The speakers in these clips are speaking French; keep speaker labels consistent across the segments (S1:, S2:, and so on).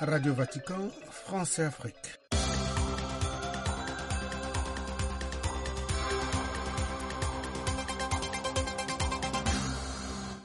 S1: Radio Vatican, France et Afrique.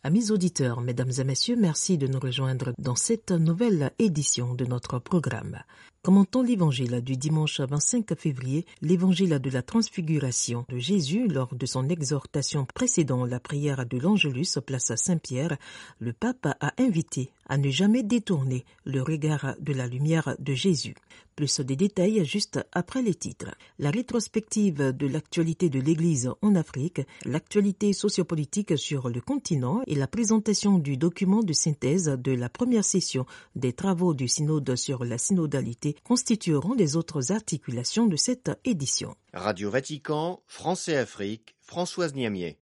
S2: Amis auditeurs, mesdames et messieurs, merci de nous rejoindre dans cette nouvelle édition de notre programme. Commentant l'évangile du dimanche 25 février, l'évangile de la transfiguration de Jésus lors de son exhortation précédant la prière de l'Angelus place Saint-Pierre, le pape a invité à ne jamais détourner le regard de la lumière de Jésus. Plus de détails juste après les titres. La rétrospective de l'actualité de l'Église en Afrique, l'actualité sociopolitique sur le continent et la présentation du document de synthèse de la première session des travaux du synode sur la synodalité constitueront les autres articulations de cette édition.
S3: Radio Vatican, France et Afrique, Françoise Niamier.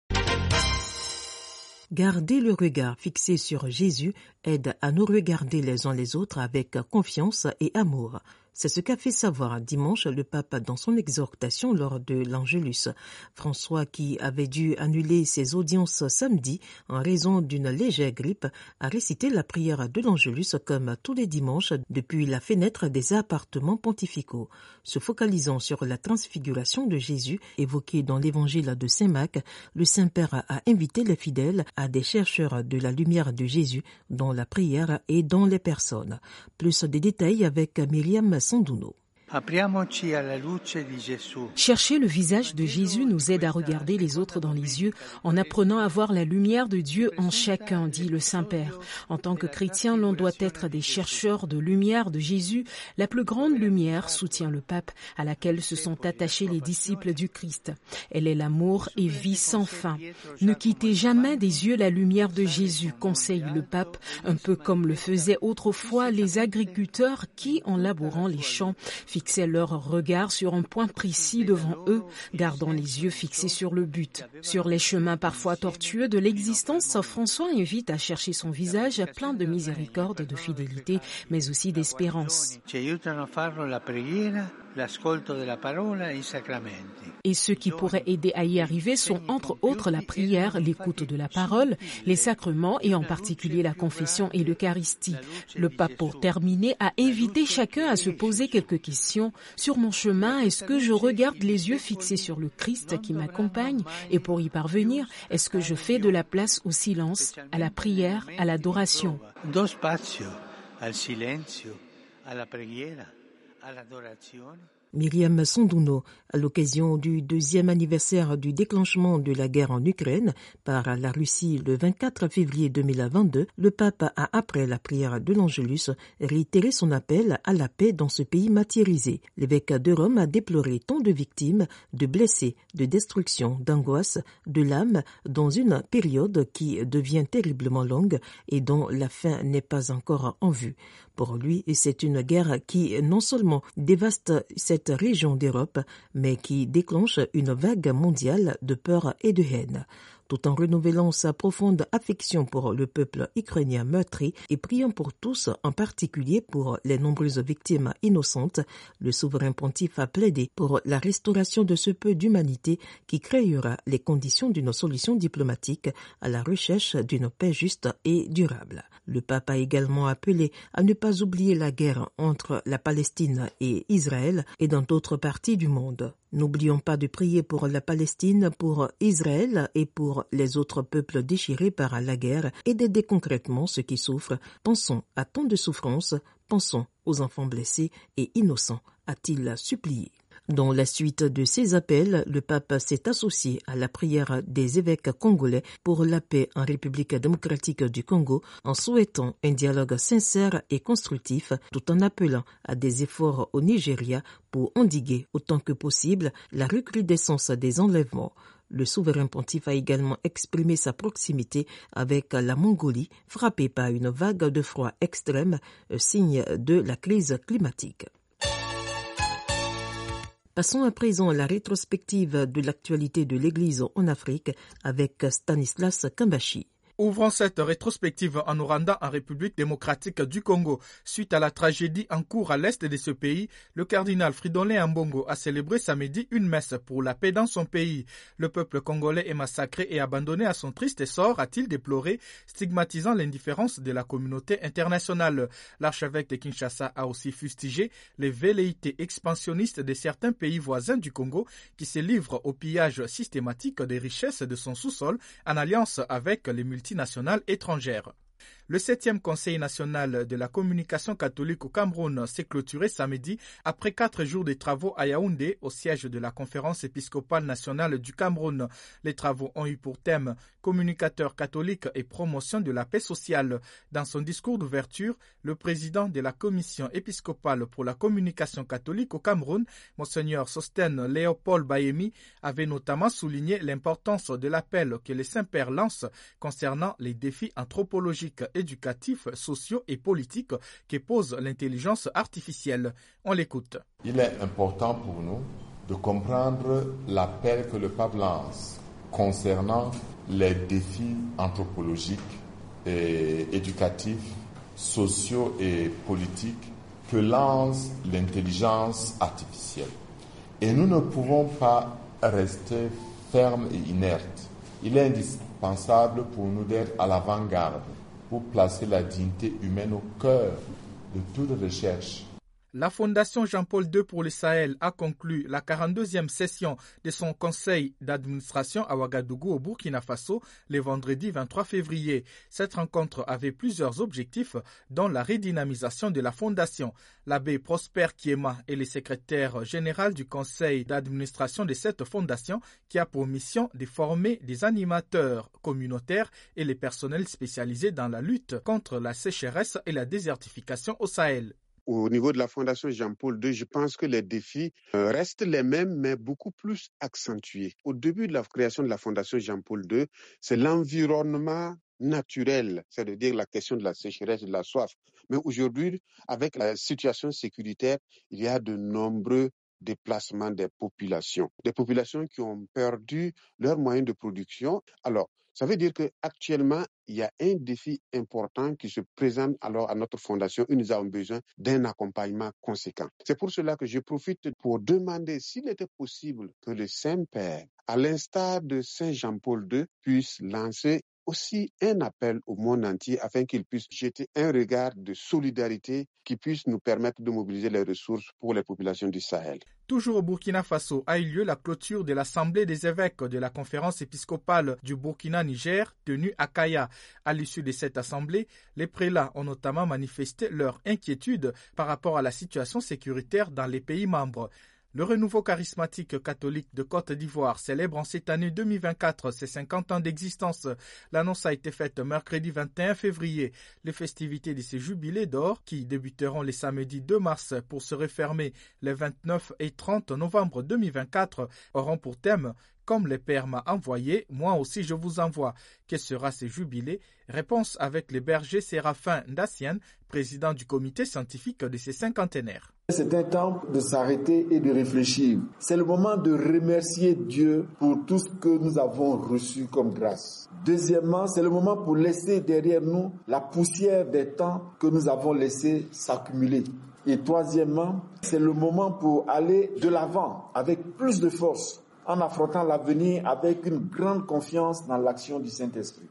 S2: Garder le regard fixé sur Jésus aide à nous regarder les uns les autres avec confiance et amour. C'est ce qu'a fait savoir dimanche le pape dans son exhortation lors de l'Angélus. François, qui avait dû annuler ses audiences samedi en raison d'une légère grippe, a récité la prière de l'Angélus comme tous les dimanches depuis la fenêtre des appartements pontificaux. Se focalisant sur la transfiguration de Jésus évoquée dans l'évangile de Saint Marc, le Saint-Père a invité les fidèles à des chercheurs de la lumière de Jésus dans la prière et dans les personnes. Plus de détails avec Myriam Sanduno.
S4: Chercher le visage de Jésus nous aide à regarder les autres dans les yeux en apprenant à voir la lumière de Dieu en chacun, dit le Saint-Père. En tant que chrétien, l'on doit être des chercheurs de lumière de Jésus. La plus grande lumière, soutient le pape, à laquelle se sont attachés les disciples du Christ. Elle est l'amour et vie sans fin. Ne quittez jamais des yeux la lumière de Jésus, conseille le pape, un peu comme le faisaient autrefois les agriculteurs qui, en labourant les champs, fixaient leur regard sur un point précis devant eux, gardant les yeux fixés sur le but. Sur les chemins parfois tortueux de l'existence, François invite à chercher son visage plein de miséricorde, de fidélité, mais aussi d'espérance. Et ceux qui pourraient aider à y arriver sont entre autres la prière, l'écoute de la parole, les sacrements et en particulier la confession et l'Eucharistie. Le pape, pour terminer, a invité chacun à se poser quelques questions. Sur mon chemin, est-ce que je regarde les yeux fixés sur le Christ qui m'accompagne Et pour y parvenir, est-ce que je fais de la place au silence, à la prière, à l'adoration?
S2: Myriam Sonduno, à l'occasion du deuxième anniversaire du déclenchement de la guerre en Ukraine par la Russie le 24 février 2022, le pape a, après la prière de l'Angelus, réitéré son appel à la paix dans ce pays martyrisé. L'évêque de Rome a déploré tant de victimes, de blessés, de destruction, d'angoisse, de l'âme dans une période qui devient terriblement longue et dont la fin n'est pas encore en vue. Pour lui, c'est une guerre qui non seulement dévaste cette région d'Europe, mais qui déclenche une vague mondiale de peur et de haine tout en renouvelant sa profonde affection pour le peuple ukrainien meurtri et priant pour tous, en particulier pour les nombreuses victimes innocentes, le souverain pontife a plaidé pour la restauration de ce peu d'humanité qui créera les conditions d'une solution diplomatique à la recherche d'une paix juste et durable. Le pape a également appelé à ne pas oublier la guerre entre la Palestine et Israël et dans d'autres parties du monde. N'oublions pas de prier pour la Palestine, pour Israël et pour les autres peuples déchirés par la guerre et d'aider concrètement ceux qui souffrent. Pensons à tant de souffrances, pensons aux enfants blessés et innocents, a-t-il supplié. Dans la suite de ces appels, le pape s'est associé à la prière des évêques congolais pour la paix en République démocratique du Congo en souhaitant un dialogue sincère et constructif tout en appelant à des efforts au Nigeria pour endiguer autant que possible la recrudescence des enlèvements. Le souverain pontife a également exprimé sa proximité avec la Mongolie, frappée par une vague de froid extrême, signe de la crise climatique. Passons à présent la rétrospective de l'actualité de l'Église en Afrique avec Stanislas Kambashi.
S5: Ouvrons cette rétrospective en rendant en République démocratique du Congo. Suite à la tragédie en cours à l'est de ce pays, le cardinal Fridolin Ambongo a célébré samedi une messe pour la paix dans son pays. Le peuple congolais est massacré et abandonné à son triste sort, a-t-il déploré, stigmatisant l'indifférence de la communauté internationale. L'archevêque de Kinshasa a aussi fustigé les velléités expansionnistes de certains pays voisins du Congo qui se livrent au pillage systématique des richesses de son sous-sol en alliance avec les multinationales nationale étrangère. Le septième Conseil national de la communication catholique au Cameroun s'est clôturé samedi après quatre jours de travaux à Yaoundé, au siège de la conférence épiscopale nationale du Cameroun. Les travaux ont eu pour thème communicateur catholique et promotion de la paix sociale. Dans son discours d'ouverture, le président de la commission épiscopale pour la communication catholique au Cameroun, Monseigneur Sosten Léopold Bayemi, avait notamment souligné l'importance de l'appel que les Saints-Pères lancent concernant les défis anthropologiques éducatifs, sociaux et politiques que pose l'intelligence artificielle. On l'écoute.
S6: Il est important pour nous de comprendre l'appel que le pape lance concernant les défis anthropologiques éducatifs, sociaux et politiques que lance l'intelligence artificielle. Et nous ne pouvons pas rester fermes et inertes. Il est indispensable pour nous d'être à l'avant-garde pour placer la dignité humaine au cœur de toute recherche
S5: la Fondation Jean-Paul II pour le Sahel a conclu la 42e session de son conseil d'administration à Ouagadougou au Burkina Faso le vendredi 23 février. Cette rencontre avait plusieurs objectifs, dont la redynamisation de la Fondation. L'abbé Prosper Kiema est le secrétaire général du conseil d'administration de cette fondation qui a pour mission de former des animateurs communautaires et les personnels spécialisés dans la lutte contre la sécheresse et la désertification au Sahel
S7: au niveau de la Fondation Jean-Paul II, je pense que les défis euh, restent les mêmes, mais beaucoup plus accentués. Au début de la création de la Fondation Jean-Paul II, c'est l'environnement naturel, c'est-à-dire la question de la sécheresse, de la soif. Mais aujourd'hui, avec la situation sécuritaire, il y a de nombreux déplacements des populations, des populations qui ont perdu leurs moyens de production. Alors, ça veut dire qu'actuellement, il y a un défi important qui se présente alors à notre fondation et nous avons besoin d'un accompagnement conséquent. C'est pour cela que je profite pour demander s'il était possible que le Saint-Père, à l'instar de Saint Jean-Paul II, puisse lancer aussi un appel au monde entier afin qu'il puisse jeter un regard de solidarité qui puisse nous permettre de mobiliser les ressources pour les populations du Sahel.
S5: Toujours au Burkina Faso a eu lieu la clôture de l'Assemblée des évêques de la conférence épiscopale du Burkina-Niger tenue à Kaya. À l'issue de cette assemblée, les prélats ont notamment manifesté leur inquiétude par rapport à la situation sécuritaire dans les pays membres. Le renouveau charismatique catholique de Côte d'Ivoire célèbre en cette année 2024 ses 50 ans d'existence. L'annonce a été faite mercredi 21 février. Les festivités de ces jubilés d'or, qui débuteront les samedis 2 mars pour se refermer les 29 et 30 novembre 2024, auront pour thème comme le Père m'a envoyé, moi aussi je vous envoie. Que sera ce jubilé? Réponse avec le berger Séraphin Dacian, président du comité scientifique de ces cinquantenaires.
S8: C'est un temps de s'arrêter et de réfléchir. C'est le moment de remercier Dieu pour tout ce que nous avons reçu comme grâce. Deuxièmement, c'est le moment pour laisser derrière nous la poussière des temps que nous avons laissé s'accumuler. Et troisièmement, c'est le moment pour aller de l'avant avec plus de force en affrontant l'avenir avec une grande confiance dans l'action du Saint-Esprit.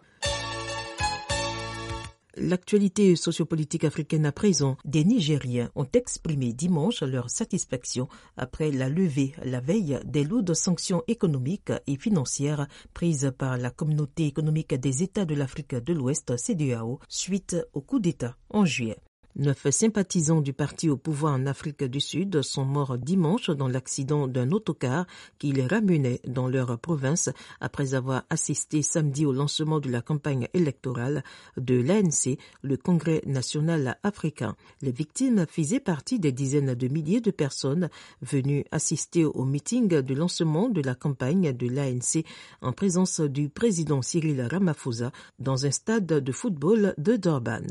S2: L'actualité sociopolitique africaine à présent, des Nigériens ont exprimé dimanche leur satisfaction après la levée la veille des lots de sanctions économiques et financières prises par la communauté économique des États de l'Afrique de l'Ouest, CDAO, suite au coup d'État en juillet. Neuf sympathisants du parti au pouvoir en Afrique du Sud sont morts dimanche dans l'accident d'un autocar qui les ramenait dans leur province après avoir assisté samedi au lancement de la campagne électorale de l'ANC, le Congrès national africain. Les victimes faisaient partie des dizaines de milliers de personnes venues assister au meeting de lancement de la campagne de l'ANC en présence du président Cyril Ramaphosa dans un stade de football de Durban.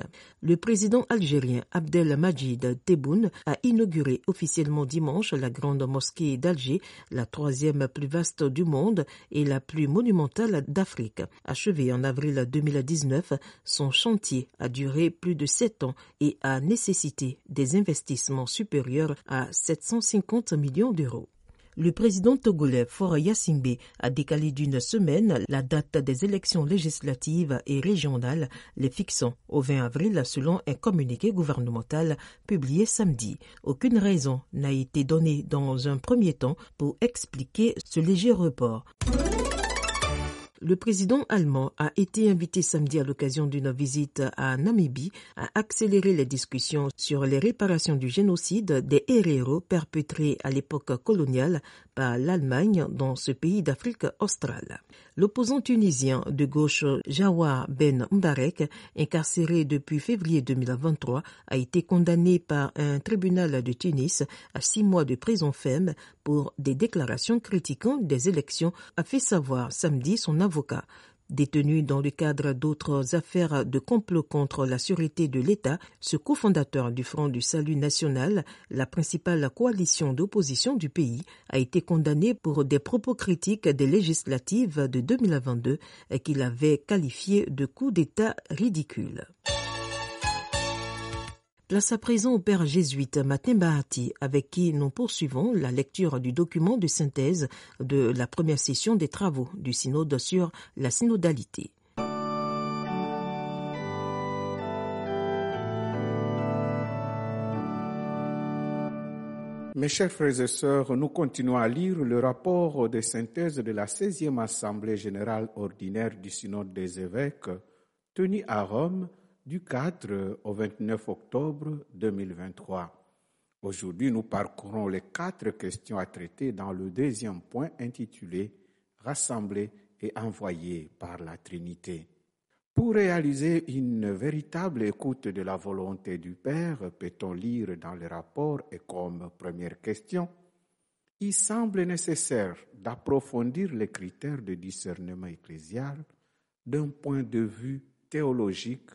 S2: Le président algérien Saoudien Abdelmajid Tebboune a inauguré officiellement dimanche la grande mosquée d'Alger, la troisième plus vaste du monde et la plus monumentale d'Afrique. Achevé en avril 2019, son chantier a duré plus de sept ans et a nécessité des investissements supérieurs à 750 millions d'euros. Le président togolais Faure Yassingbe a décalé d'une semaine la date des élections législatives et régionales, les fixant au 20 avril selon un communiqué gouvernemental publié samedi. Aucune raison n'a été donnée dans un premier temps pour expliquer ce léger report. Le président allemand a été invité samedi à l'occasion d'une visite à Namibie à accélérer les discussions sur les réparations du génocide des héros perpétrés à l'époque coloniale par l'Allemagne dans ce pays d'Afrique australe. L'opposant tunisien de gauche Jawar Ben Mbarek, incarcéré depuis février 2023, a été condamné par un tribunal de Tunis à six mois de prison ferme pour des déclarations critiquant des élections, a fait savoir samedi son avocat. Détenu dans le cadre d'autres affaires de complot contre la sûreté de l'État, ce cofondateur du Front du Salut National, la principale coalition d'opposition du pays, a été condamné pour des propos critiques des législatives de 2022 qu'il avait qualifiées de coup d'État ridicule. Place à présent au père jésuite Matin avec qui nous poursuivons la lecture du document de synthèse de la première session des travaux du synode sur la synodalité.
S9: Mes chers frères et sœurs, nous continuons à lire le rapport de synthèse de la 16e Assemblée générale ordinaire du synode des évêques tenue à Rome du 4 au 29 octobre 2023. Aujourd'hui, nous parcourons les quatre questions à traiter dans le deuxième point intitulé Rassemblés et envoyés par la Trinité. Pour réaliser une véritable écoute de la volonté du Père, peut-on lire dans le rapport et comme première question, il semble nécessaire d'approfondir les critères de discernement ecclésial d'un point de vue théologique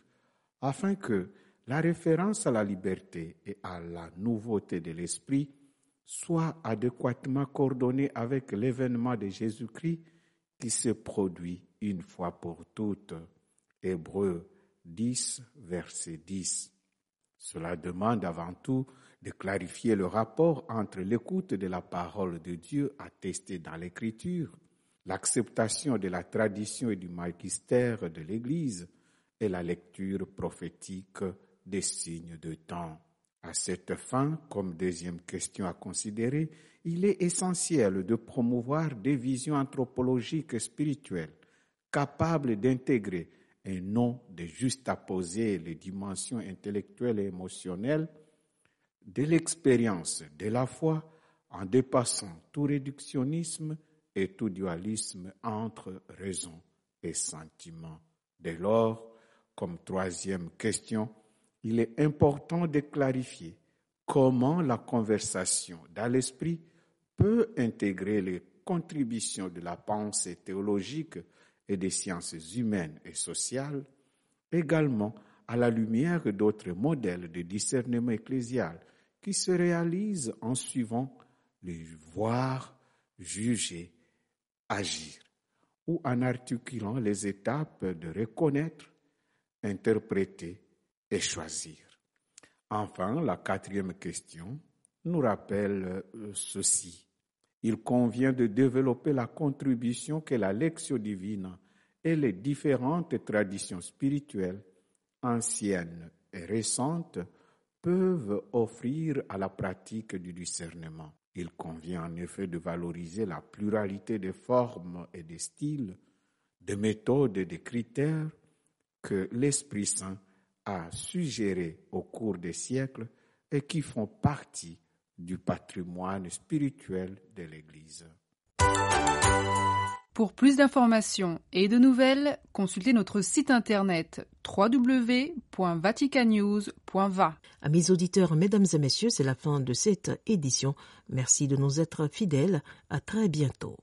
S9: afin que la référence à la liberté et à la nouveauté de l'esprit soit adéquatement coordonnée avec l'événement de Jésus-Christ qui se produit une fois pour toutes. Hébreu 10, verset 10. Cela demande avant tout de clarifier le rapport entre l'écoute de la parole de Dieu attestée dans l'Écriture, l'acceptation de la tradition et du magistère de l'Église, et la lecture prophétique des signes de temps. À cette fin, comme deuxième question à considérer, il est essentiel de promouvoir des visions anthropologiques et spirituelles capables d'intégrer et non de juxtaposer les dimensions intellectuelles et émotionnelles de l'expérience de la foi en dépassant tout réductionnisme et tout dualisme entre raison et sentiment. Dès lors, comme troisième question, il est important de clarifier comment la conversation dans l'esprit peut intégrer les contributions de la pensée théologique et des sciences humaines et sociales, également à la lumière d'autres modèles de discernement ecclésial qui se réalisent en suivant les voir, juger, agir, ou en articulant les étapes de reconnaître, interpréter et choisir. Enfin, la quatrième question nous rappelle euh, ceci. Il convient de développer la contribution que la lectio divine et les différentes traditions spirituelles, anciennes et récentes, peuvent offrir à la pratique du discernement. Il convient en effet de valoriser la pluralité des formes et des styles, des méthodes et des critères que l'Esprit Saint a suggéré au cours des siècles et qui font partie du patrimoine spirituel de l'Église.
S10: Pour plus d'informations et de nouvelles, consultez notre site internet www.vaticanews.va.
S2: Amis auditeurs, mesdames et messieurs, c'est la fin de cette édition. Merci de nous être fidèles. À très bientôt.